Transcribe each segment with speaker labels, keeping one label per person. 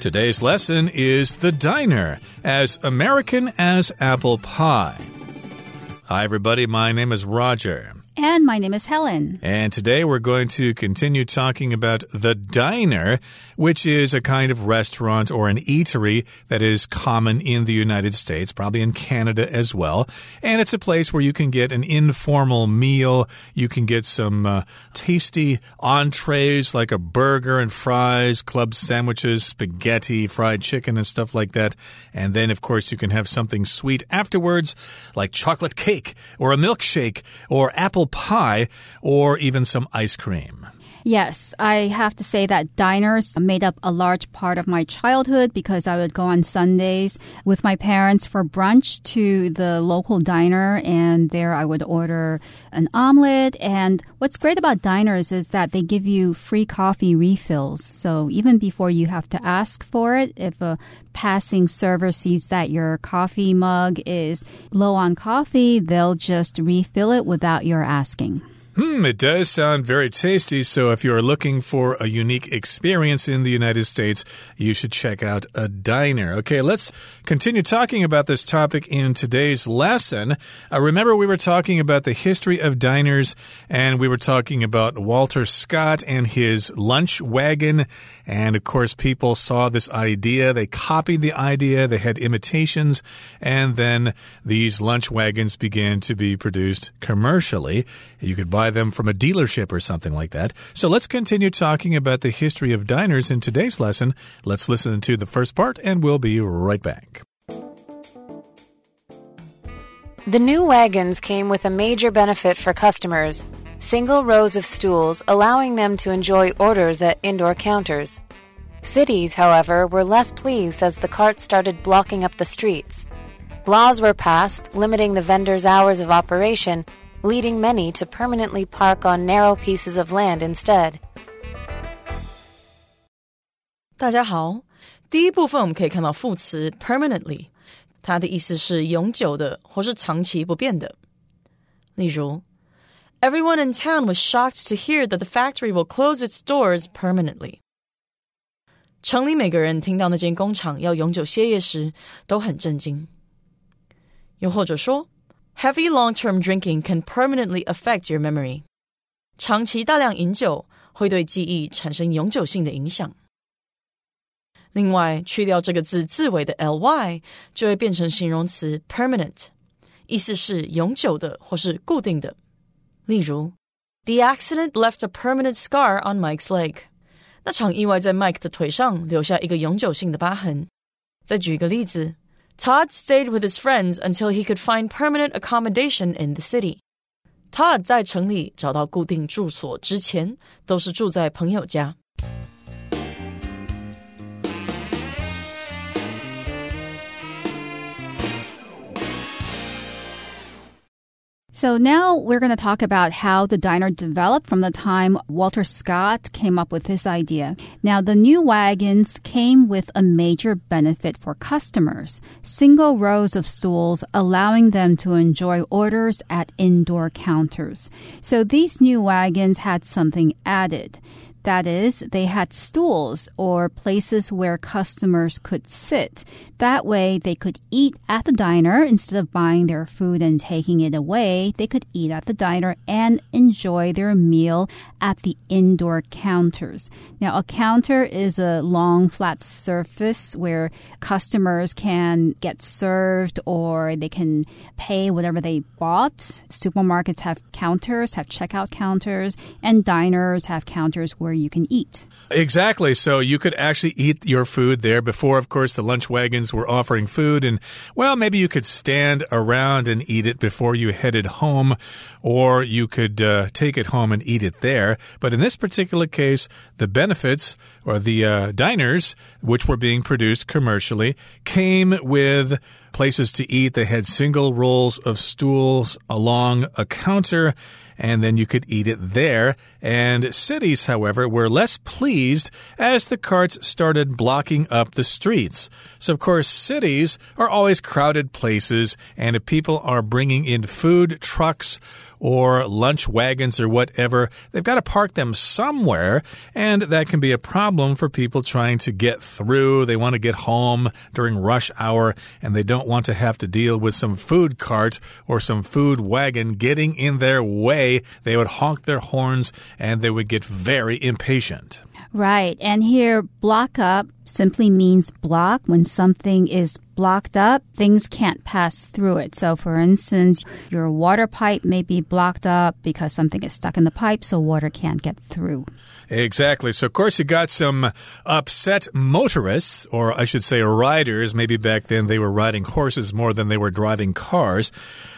Speaker 1: Today's lesson is The Diner, as American as apple pie. Hi, everybody. My name is Roger.
Speaker 2: And my name is Helen.
Speaker 1: And today we're going to continue talking about the diner, which is a kind of restaurant or an eatery that is common in the United States, probably in Canada as well. And it's a place where you can get an informal meal. You can get some uh, tasty entrees like a burger and fries, club sandwiches, spaghetti, fried chicken, and stuff like that. And then, of course, you can have something sweet afterwards, like chocolate cake or a milkshake or apple pie or even some ice cream.
Speaker 2: Yes, I have to say that diners made up a large part of my childhood because I would go on Sundays with my parents for brunch to the local diner and there I would order an omelet. And what's great about diners is that they give you free coffee refills. So even before you have to ask for it, if a passing server sees that your coffee mug is low on coffee, they'll just refill it without your asking.
Speaker 1: Hmm, it does sound very tasty. So, if you're looking for a unique experience in the United States, you should check out a diner. Okay, let's continue talking about this topic in today's lesson. Uh, remember, we were talking about the history of diners, and we were talking about Walter Scott and his lunch wagon. And of course, people saw this idea, they copied the idea, they had imitations, and then these lunch wagons began to be produced commercially. You could buy them from a dealership or something like that. So let's continue talking about the history of diners in today's lesson. Let's listen to the first part and we'll be right back.
Speaker 3: The new wagons came with a major benefit for customers single rows of stools allowing them to enjoy orders at indoor counters. Cities, however, were less pleased as the carts started blocking up the streets. Laws were passed limiting the vendors' hours of operation leading many to permanently park on narrow pieces of land instead.
Speaker 4: 大家好，第一部分我们可以看到副词 permanently，它的意思是永久的或是长期不变的。例如 ，Everyone in town was shocked to hear that the factory will close its doors permanently。城里每个人听到那间工厂要永久歇业时，都很震惊。又或者说 Heavy long-term drinking can permanently affect your memory. 长期大量饮酒会对记忆产生永久性的影响。另外，去掉这个字字尾的 ly，就会变成形容词 permanent，意思是永久的或是固定的。 例如，The accident left a permanent scar on Mike's leg。那场意外在 Mike 的腿上留下一个永久性的疤痕。再举一个例子。Todd stayed with his friends until he could find permanent accommodation in the city. Todd 在城里找到固定住所之前，都是住在朋友家。
Speaker 2: So now we're going to talk about how the diner developed from the time Walter Scott came up with this idea. Now, the new wagons came with a major benefit for customers. Single rows of stools allowing them to enjoy orders at indoor counters. So these new wagons had something added. That is, they had stools or places where customers could sit. That way, they could eat at the diner instead of buying their food and taking it away. They could eat at the diner and enjoy their meal at the indoor counters. Now, a counter is a long, flat surface where customers can get served or they can pay whatever they bought. Supermarkets have counters, have checkout counters, and diners have counters where where you can eat.
Speaker 1: Exactly. So you could actually eat your food there. Before, of course, the lunch wagons were offering food, and well, maybe you could stand around and eat it before you headed home, or you could uh, take it home and eat it there. But in this particular case, the benefits or the uh, diners, which were being produced commercially, came with places to eat. They had single rolls of stools along a counter, and then you could eat it there. And cities, however, were less pleased as the carts started blocking up the streets. So, of course, cities are always crowded places, and if people are bringing in food trucks, or lunch wagons or whatever, they've got to park them somewhere, and that can be a problem for people trying to get through. They want to get home during rush hour, and they don't want to have to deal with some food cart or some food wagon getting in their way. They would honk their horns and they would get very impatient.
Speaker 2: Right. And here, block up simply means block. When something is blocked up, things can't pass through it. So, for instance, your water pipe may be blocked up because something is stuck in the pipe, so water can't get through.
Speaker 1: Exactly. So, of course, you got some upset motorists, or I should say riders. Maybe back then they were riding horses more than they were driving cars.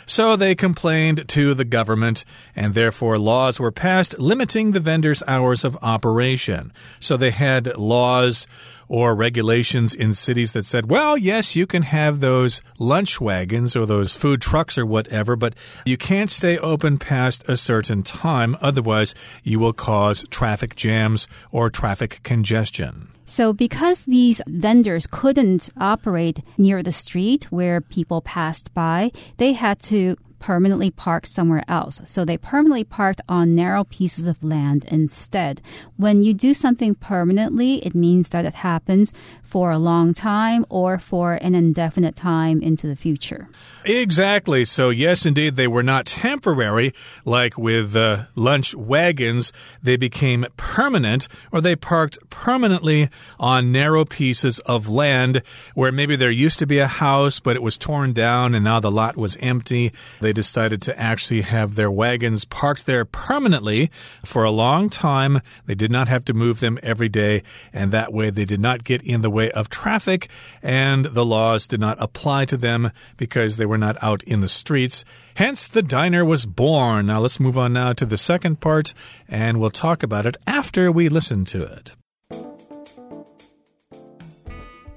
Speaker 1: So they complained to the government, and therefore laws were passed limiting the vendors' hours of operation. So they had laws or regulations in cities that said, well, yes, you can have those lunch wagons or those food trucks or whatever, but you can't stay open past a certain time. Otherwise, you will cause traffic jams or traffic congestion.
Speaker 2: So, because these vendors couldn't operate near the street where people passed by, they had to permanently parked somewhere else. So they permanently parked on narrow pieces of land instead. When you do something permanently, it means that it happens for a long time or for an indefinite time into the future.
Speaker 1: Exactly. So, yes, indeed, they were not temporary like with uh, lunch wagons. They became permanent or they parked permanently on narrow pieces of land where maybe there used to be a house, but it was torn down and now the lot was empty. They decided to actually have their wagons parked there permanently for a long time. They did not have to move them every day, and that way they did not get in the way of traffic, and the laws did not apply to them because they were not out in the streets. Hence, the diner was born. Now, let's move on now to the second part, and we'll talk about it after we listen to it.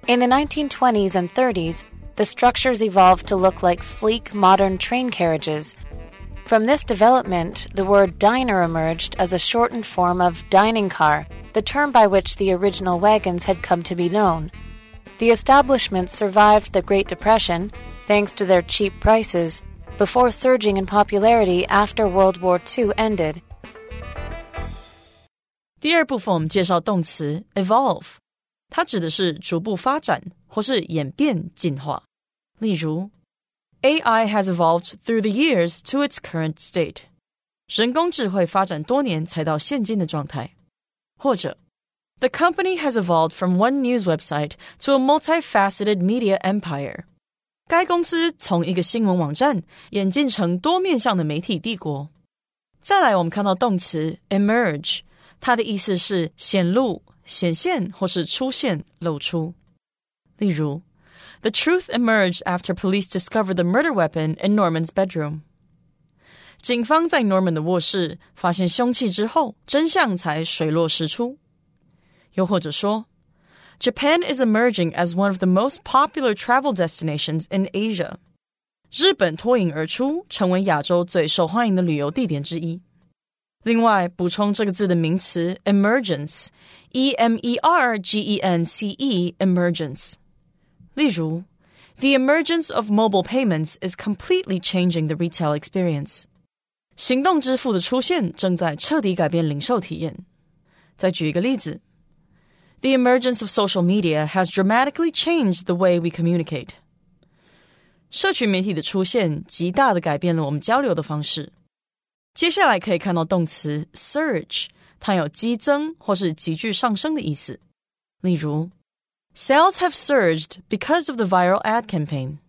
Speaker 3: In the 1920s and 30s, the structures evolved to look like sleek, modern train carriages. From this development, the word diner emerged as a shortened form of dining car, the term by which the original wagons had come to be known. The establishments survived the Great Depression thanks to their cheap prices before surging in popularity after World War II ended.
Speaker 4: 第二部分我们介绍动词 evolve， 它指的是逐步发展或是演变进化。例如，AI has evolved through the years to its current state。人工智慧发展多年才到现今的状态。或者，The company has evolved from one news website to a multifaceted media empire。该公司从一个新闻网站演进成多面向的媒体帝国。再来，我们看到动词 emerge，它的意思是显露、 显现或是出现、露出。例如，The truth emerged after police discovered the murder weapon in Norman's bedroom。警方在 Norman 的卧室发现凶器之后，真相才水落石出。又或者说，Japan is emerging as one of the most popular travel destinations in Asia。日本脱颖而出，成为亚洲最受欢迎的旅游地点之一。 另外，补充这个字的名词 emergence，e m e r g e n c e，emergence。例如，The emergence of mobile payments is completely changing the retail experience。行动支付的出现正在彻底改变零售体验。再举一个例子，The emergence of social media has dramatically changed the way we communicate。社群媒体的出现极大的改变了我们交流的方式。 接下来可以看到动词 surge，它有激增或是急剧上升的意思。例如，Sales have surged because of the viral ad campaign。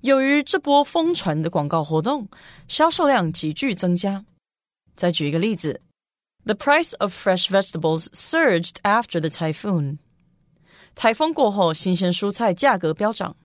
Speaker 4: 由于这波疯传的广告活动，销售量急剧增加。再举一个例子，The price of fresh vegetables surged after the typhoon。台风过后，新鲜蔬菜价格飙涨。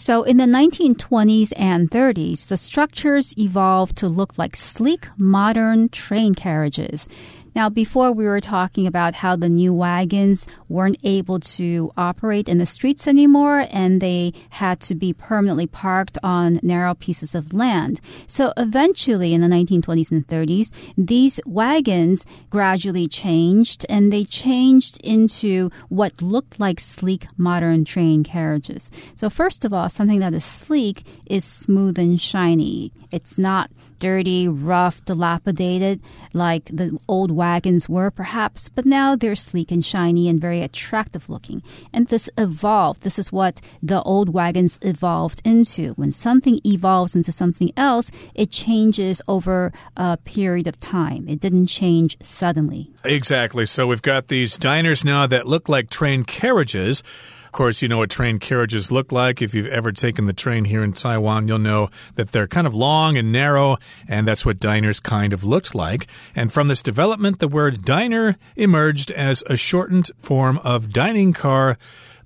Speaker 2: So in the 1920s and 30s, the structures evolved to look like sleek, modern train carriages. Now, before we were talking about how the new wagons weren't able to operate in the streets anymore and they had to be permanently parked on narrow pieces of land. So eventually in the 1920s and 30s, these wagons gradually changed and they changed into what looked like sleek modern train carriages. So first of all, something that is sleek is smooth and shiny. It's not dirty, rough, dilapidated like the old wagons were, perhaps, but now they're sleek and shiny and very attractive looking. And this evolved. This is what the old wagons evolved into. When something evolves into something else, it changes over a period of time. It didn't change suddenly.
Speaker 1: Exactly. So we've got these diners now that look like train carriages. Of course, you know what train carriages look like. If you've ever taken the train here in Taiwan, you'll know that they're kind of long and narrow, and that's what diners kind of looked like. And from this development, the word diner emerged as a shortened form of dining car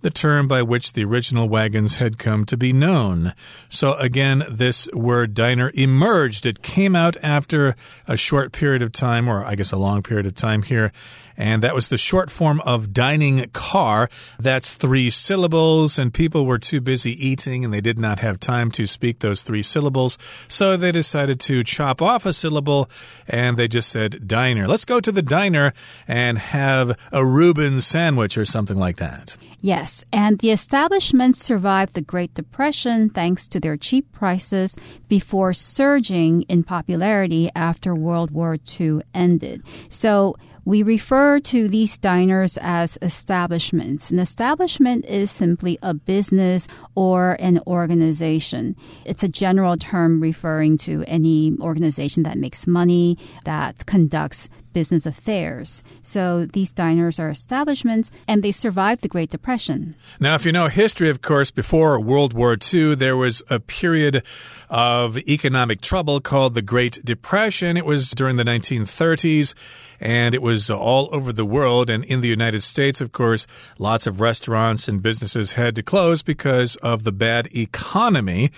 Speaker 1: the term by which the original wagons had come to be known. So again, this word diner emerged. It came out after a short period of time, or I guess a long period of time here. And that was the short form of dining car. That's three syllables, and people were too busy eating and they did not have time to speak those three syllables. So they decided to chop off a syllable and they just said diner. Let's go to the diner and have a Reuben sandwich or something like that.
Speaker 2: Yes, and the establishment survived the Great Depression thanks to their cheap prices before surging in popularity after World War II ended. So we refer to these diners as establishments. An establishment is simply a business or an organization. It's a general term referring to any organization that makes money, that conducts business affairs. So these diners are establishments and they survived the Great Depression.
Speaker 1: Now, if you know history, of course, before World War II, there was a period of economic trouble called the Great Depression. It was during the 1930s and it was all over the world. And in the United States, of course, lots of restaurants and businesses had to close because of the bad economy.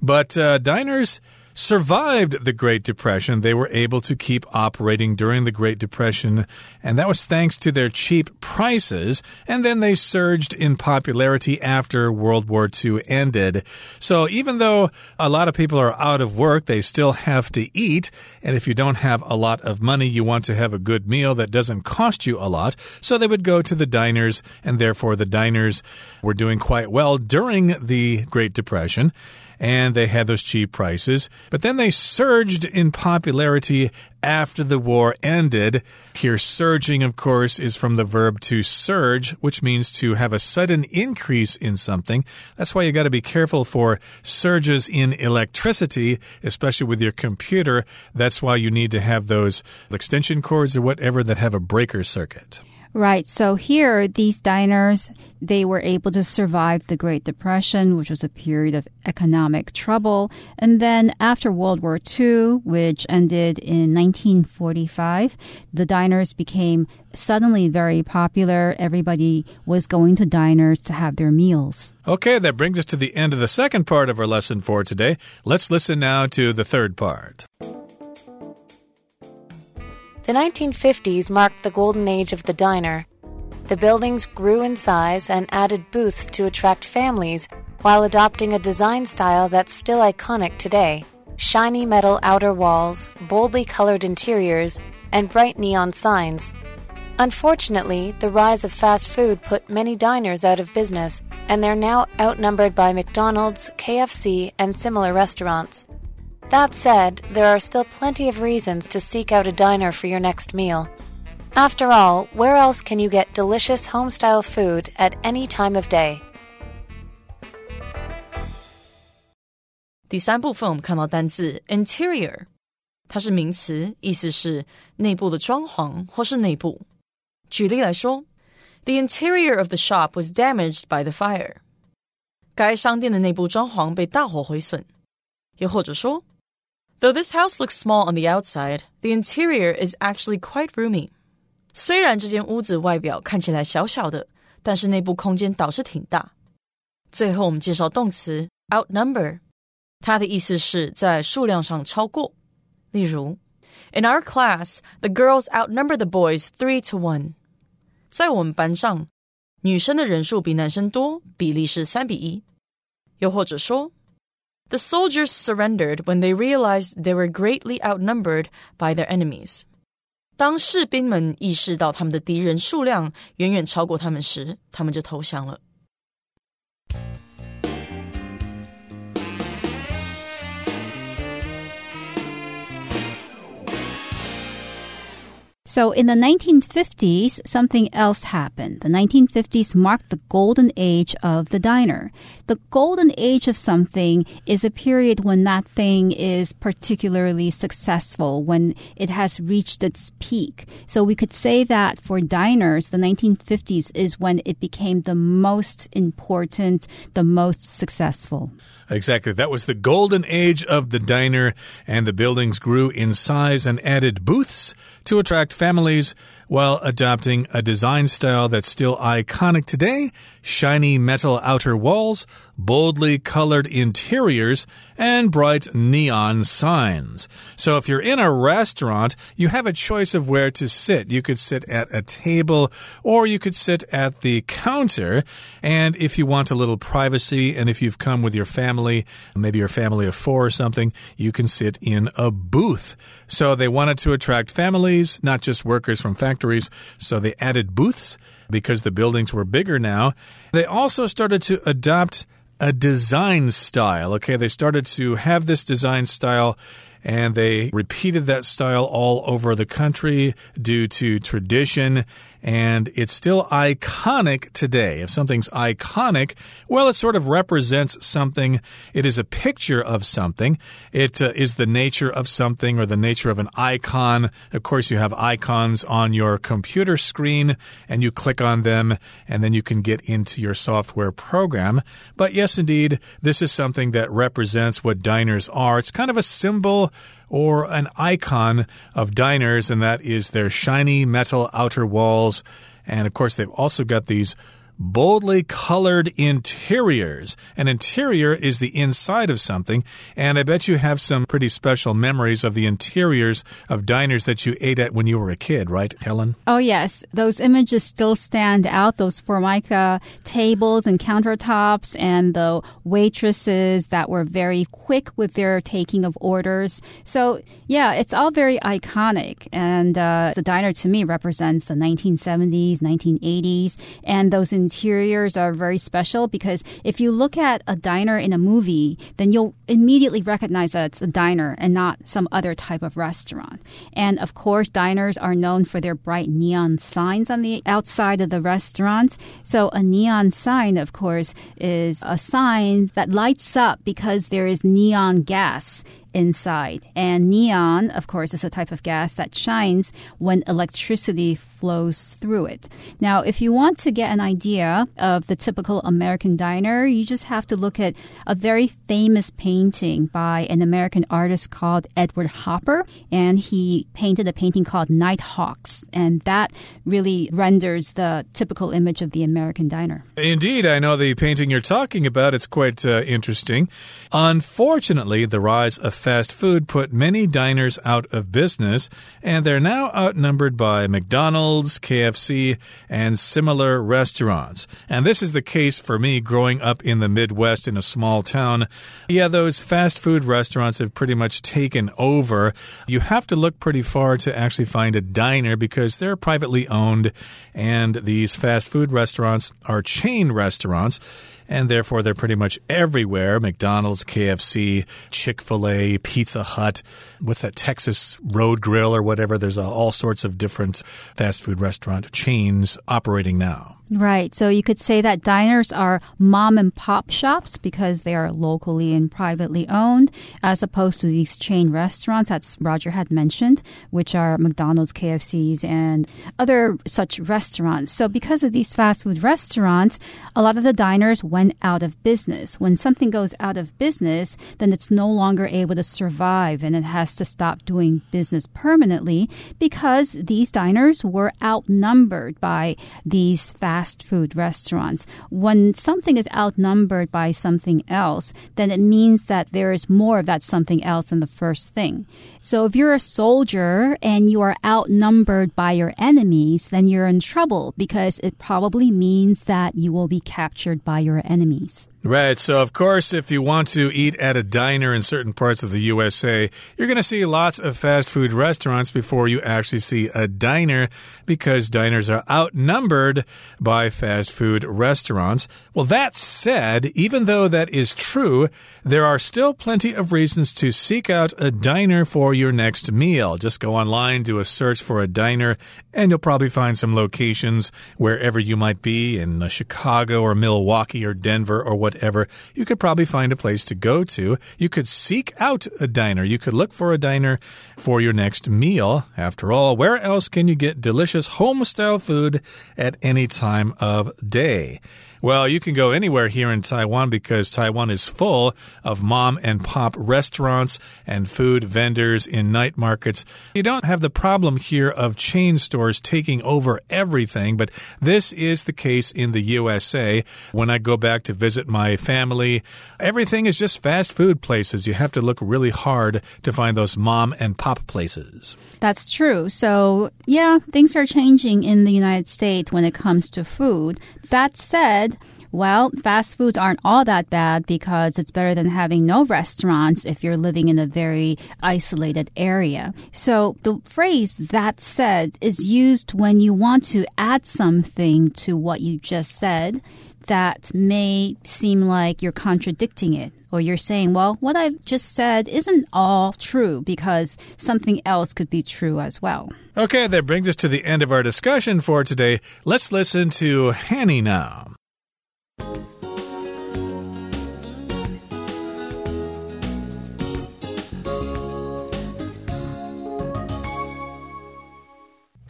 Speaker 1: But uh, diners survived the Great Depression. They were able to keep operating during the Great Depression, and that was thanks to their cheap prices. And then they surged in popularity after World War II ended. So even though a lot of people are out of work, they still have to eat. And if you don't have a lot of money, you want to have a good meal that doesn't cost you a lot. So they would go to the diners, and therefore the diners were doing quite well during the Great Depression and they had those cheap prices. But then they surged in popularity after the war ended. Here, surging, of course, is from the verb to surge, which means to have a sudden increase in something. That's why you got to be careful for surges in electricity, especially with your computer. That's why you need to have those extension cords or whatever that have a breaker circuit.
Speaker 2: Right. So here, these diners, they were able to survive the Great Depression, which was a period of economic trouble. And then after World War II, which ended in 1945, the diners became suddenly very popular. Everybody was going to diners to have their meals.
Speaker 1: Okay, that brings us to the end of the second part of our lesson for today. Let's listen now to the third part.
Speaker 3: The 1950s marked the golden age of the diner. The buildings grew in size and added booths to attract families while adopting a design style that's still iconic today shiny metal outer walls, boldly colored interiors, and bright neon signs. Unfortunately, the rise of fast food put many diners out of business, and they're now outnumbered by McDonald's, KFC, and similar restaurants. That said, there are still plenty of reasons to seek out a diner for your next meal. After all, where else can you get delicious home-style food at any time of day?
Speaker 4: 第三部分我们看到单字 interior，它是名词，意思是内部的装潢或是内部。举例来说，The interior of the shop was damaged by the fire。该商店的内部装潢被大火毁损。又或者说 Though this house looks small on the outside, the interior is actually quite roomy. 虽然这间屋子外表看起来小小的，但是内部空间倒是挺大。最后，我们介绍动词 outnumber，它的意思是在数量上超过。例如 In our class, the girls outnumber the boys three to one. 在我们班上，女生的人数比男生多，比例是三比一。又或者说 ，The soldiers surrendered when they realized they were greatly outnumbered by their enemies. 当士兵们意识到他们的敌人数量远远超过他们时，他们就投降了。
Speaker 2: So in the 1950s, something else happened. The 1950s marked the golden age of the diner. The golden age of something is a period when that thing is particularly successful, when it has reached its peak. So we could say that for diners, the 1950s is when it became the most important, the most successful.
Speaker 1: Exactly. That was the golden age of the diner, and the buildings grew in size and added booths to attract families while adopting a design style that's still iconic today. Shiny metal outer walls, boldly colored interiors, and bright neon signs. So if you're in a restaurant, you have a choice of where to sit. You could sit at a table or you could sit at the counter. And if you want a little privacy and if you've come with your family, maybe your family of four or something, you can sit in a booth. So they wanted to attract families, not just workers from factories. So they added booths because the buildings were bigger now. They also started to adopt a design style. Okay, they started to have this design style and they repeated that style all over the country due to tradition and it's still iconic today. If something's iconic, well, it sort of represents something. It is a picture of something. It uh, is the nature of something or the nature of an icon. Of course, you have icons on your computer screen and you click on them and then you can get into your software program. But yes, indeed, this is something that represents what diners are. It's kind of a symbol or an icon of diners, and that is their shiny metal outer walls. And of course, they've also got these boldly colored interiors. An interior is the inside of something, and I bet you have some pretty special memories of the interiors of diners that you ate at when you were a kid, right, Helen?
Speaker 2: Oh, yes. Those images still stand out, those formica tables and countertops, and the waitresses that were very quick with their taking of orders. So, yeah, it's all very iconic. And uh, the diner to me represents the 1970s, 1980s, and those interiors are very special because if you look at a diner in a movie, then you'll immediately recognize that it's a diner and not some other type of restaurant. And of course, diners are known for their bright neon signs on the outside of the restaurants. So a neon sign, of course, is a sign that lights up because there is neon gas inside. And neon, of course, is a type of gas that shines when electricity flows through it. Now, if you want to get an idea of the typical American diner, you just have to look at a very famous painting by an American artist called Edward Hopper. And he painted a painting called Nighthawks. And that really renders the typical image of the American diner.
Speaker 1: Indeed, I know the painting you're talking about. It's quite uh, interesting. Unfortunately, the rise of fast food put many diners out of business, and they're now outnumbered by McDonald's, KFC, and similar restaurants. And this is the case for me growing up in the Midwest in a small town. Yeah, those fast food restaurants have pretty much taken over. You have to look pretty far to actually find a diner because they're privately owned, and these fast food restaurants are chain restaurants and therefore they're pretty much everywhere McDonald's, KFC, Chick fil A, Pizza Hut, what's that, Texas Road Grill or whatever. There's all sorts of different fast food restaurant chains operating now.
Speaker 2: Right. So you could say that diners are mom and pop shops because they are locally and privately owned, as opposed to these chain restaurants that Roger had mentioned, which are McDonald's, KFC's, and other such restaurants. So because of these fast food restaurants, a lot of the diners went out of business. When something goes out of business, then it's no longer able to survive and it has to stop doing business permanently because these diners were outnumbered by these fast fast food restaurants. When something is outnumbered by something else, then it means that there is more of that something else than the first thing. So if you're a soldier and you are outnumbered by your enemies, then you're in trouble because it probably means that you will be captured by your enemies.
Speaker 1: Right. So, of course, if you want to eat at a diner in certain parts of the USA, you're going to see lots of fast food restaurants before you actually see a diner because diners are outnumbered by fast food restaurants. Well, that said, even though that is true, there are still plenty of reasons to seek out a diner for your next meal. Just go online, do a search for a diner, and you'll probably find some locations wherever you might be in uh, Chicago or Milwaukee or Denver or whatever, you could probably find a place to go to. You could seek out a diner. You could look for a diner for your next meal. After all, where else can you get delicious home style food at any time of day? Well, you can go anywhere here in Taiwan because Taiwan is full of mom and pop restaurants and food vendors in night markets. You don't have the problem here of chain stores taking over everything, but this is the case in the USA. When I go back to visit my family, everything is just fast food places. You have to look really hard to find those mom and pop places.
Speaker 2: That's true. So, yeah, things are changing in the United States when it comes to food. That said, well, fast foods aren't all that bad because it's better than having no restaurants if you're living in a very isolated area. So the phrase that said is used when you want to add something to what you just said that may seem like you're contradicting it or you're saying, well, what I've just said isn't all true because something else could be true as well.
Speaker 1: Okay, that brings us to the end of our discussion for today. Let's listen to Hanny now.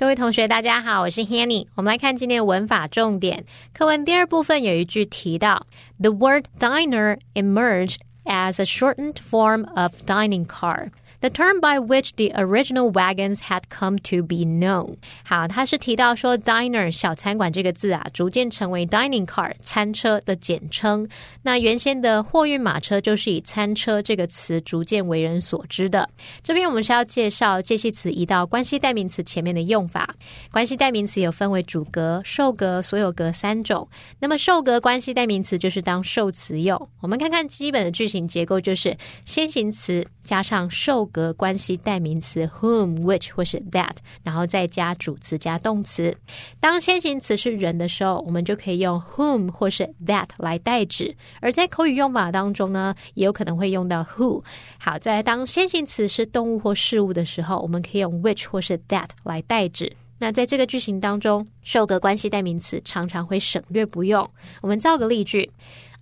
Speaker 5: 各位同学，大家好，我是 Hanny。我们来看今天的文法重点。课文第二部分有一句提到，The word diner emerged as a shortened form of dining car。 The term by which the original wagons had come to be known。好，他是提到说 diner 小餐馆这个字啊，逐渐成为 dining car 餐车的简称。那原先的货运马车就是以餐车这个词逐渐为人所知的。这边我们是要介绍介系词移到关系代名词前面的用法。关系代名词有分为主格、受格、所有格三种。那么受格关系代名词就是当受词用。我们看看基本的句型结构，就是先行词加上受。个关系代名词 whom、which 或是 that，然后再加主词加动词。当先行词是人的时候，我们就可以用 whom 或是 that 来代指；而在口语用法当中呢，也有可能会用到 who。好，在当先行词是动物或事物的时候，我们可以用 which 或是 that 来代指。那在这个句型当中，受格关系代名词常常会省略不用。我们造个例句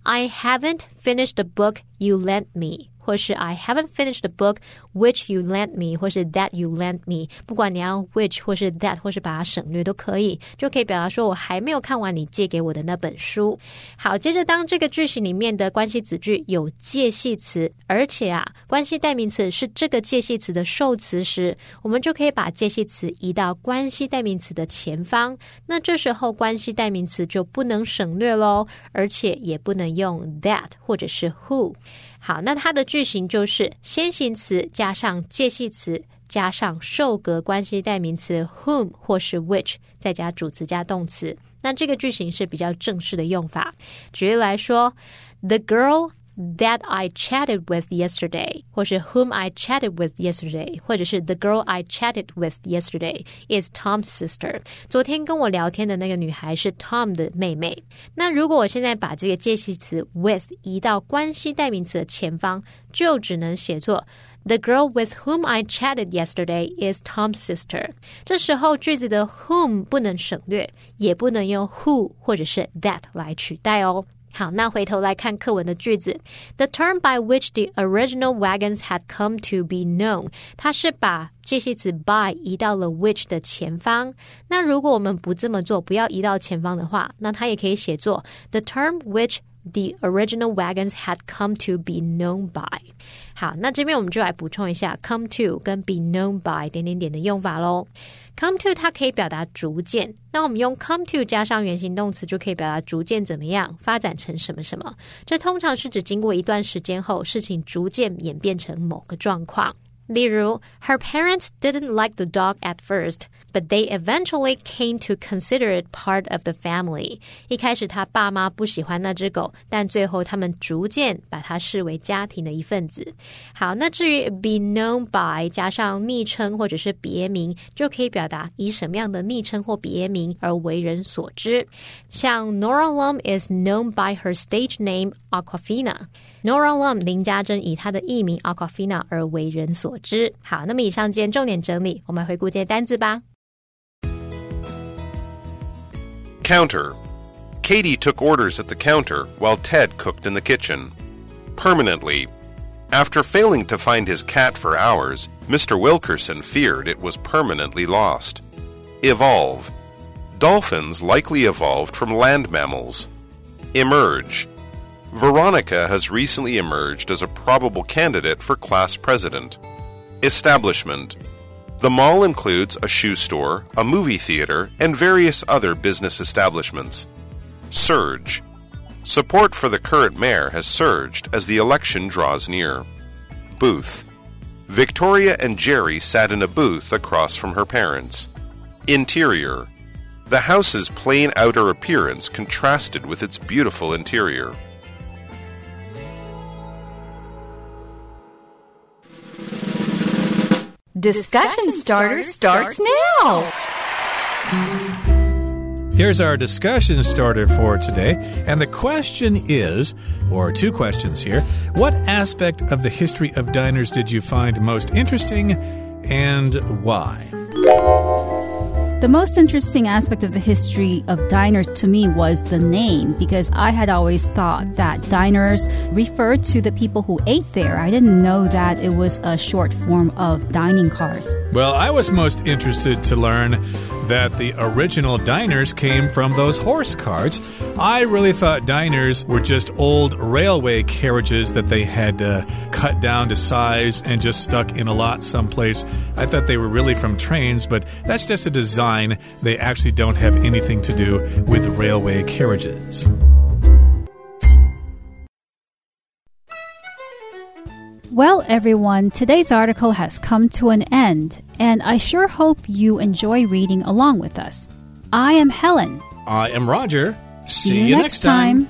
Speaker 5: ：I haven't finished the book you lent me。或是 I haven't finished the book which you lent me，或是 that you lent me，不管你要 which 或是 that，或是把它省略都可以，就可以表达说我还没有看完你借给我的那本书。好，接着当这个句型里面的关系子句有介系词，而且啊关系代名词是这个介系词的受词时，我们就可以把介系词移到关系代名词的前方。那这时候关系代名词就不能省略喽，而且也不能用 that 或者是 who。好，那它的句型就是先行词加上介系词加上受格关系代名词 whom 或是 which，再加主词加动词。那这个句型是比较正式的用法。举例来说，The girl。that I chatted with yesterday，或是 whom I chatted with yesterday，或者是 the girl I chatted with yesterday is Tom's sister。昨天跟我聊天的那个女孩是 Tom 的妹妹。那如果我现在把这个介系词 with 移到关系代名词的前方，就只能写作 The girl with whom I chatted yesterday is Tom's sister。这时候句子的 whom 不能省略，也不能用 who 或者是 that 来取代哦。 好，那回头来看课文的句子，the term by which the original wagons had come to be known，它是把介系词 by 移到了 which 的前方。那如果我们不这么做，不要移到前方的话，那它也可以写作 the term which the original wagons had come to be known by。好，那这边我们就来补充一下 come to 跟 be known by 点点点的用法喽。Come to 它可以表达逐渐，那我们用 come to 加上原形动词就可以表达逐渐怎么样发展成什么什么。这通常是指经过一段时间后，事情逐渐演变成某个状况。例如，Her parents didn't like the dog at first。but they eventually came to consider it part of the family。一开始他爸妈不喜欢那只狗，但最后他们逐渐把它视为家庭的一份子。好，那至于 be known by 加上昵称或者是别名，就可以表达以什么样的昵称或别名而为人所知。像 Nora Lum is known by her stage name Awkwafina. Nora Lum 林家珍以她的艺名 Awkwafina 而为人所知。好，那么以上今天重点整理，我们回顾这些单字吧。
Speaker 6: Counter. Katie took orders at the counter while Ted cooked in the kitchen. Permanently. After failing to find his cat for hours, Mr. Wilkerson feared it was permanently lost. Evolve. Dolphins likely evolved from land mammals. Emerge. Veronica has recently emerged as a probable candidate for class president. Establishment. The mall includes a shoe store, a movie theater, and various other business establishments. Surge. Support for the current mayor has surged as the election draws near. Booth. Victoria and Jerry sat in a booth across from her parents. Interior. The house's plain outer appearance contrasted with its beautiful interior.
Speaker 7: Discussion starter starts now.
Speaker 1: Here's our discussion starter for today. And the question is, or two questions here what aspect of the history of diners did you find most interesting and why?
Speaker 2: The most interesting aspect of the history of diners to me was the name because I had always thought that diners referred to the people who ate there. I didn't know that it was a short form of dining cars.
Speaker 1: Well, I was most interested to learn that the original diners came from those horse carts. I really thought diners were just old railway carriages that they had uh, cut down to size and just stuck in a lot someplace. I thought they were really from trains, but that's just a design. They actually don't have anything to do with railway carriages.
Speaker 2: Well, everyone, today's article has come to an end, and I sure hope you enjoy reading along with us. I am Helen.
Speaker 1: I am Roger. See,
Speaker 2: you, next time.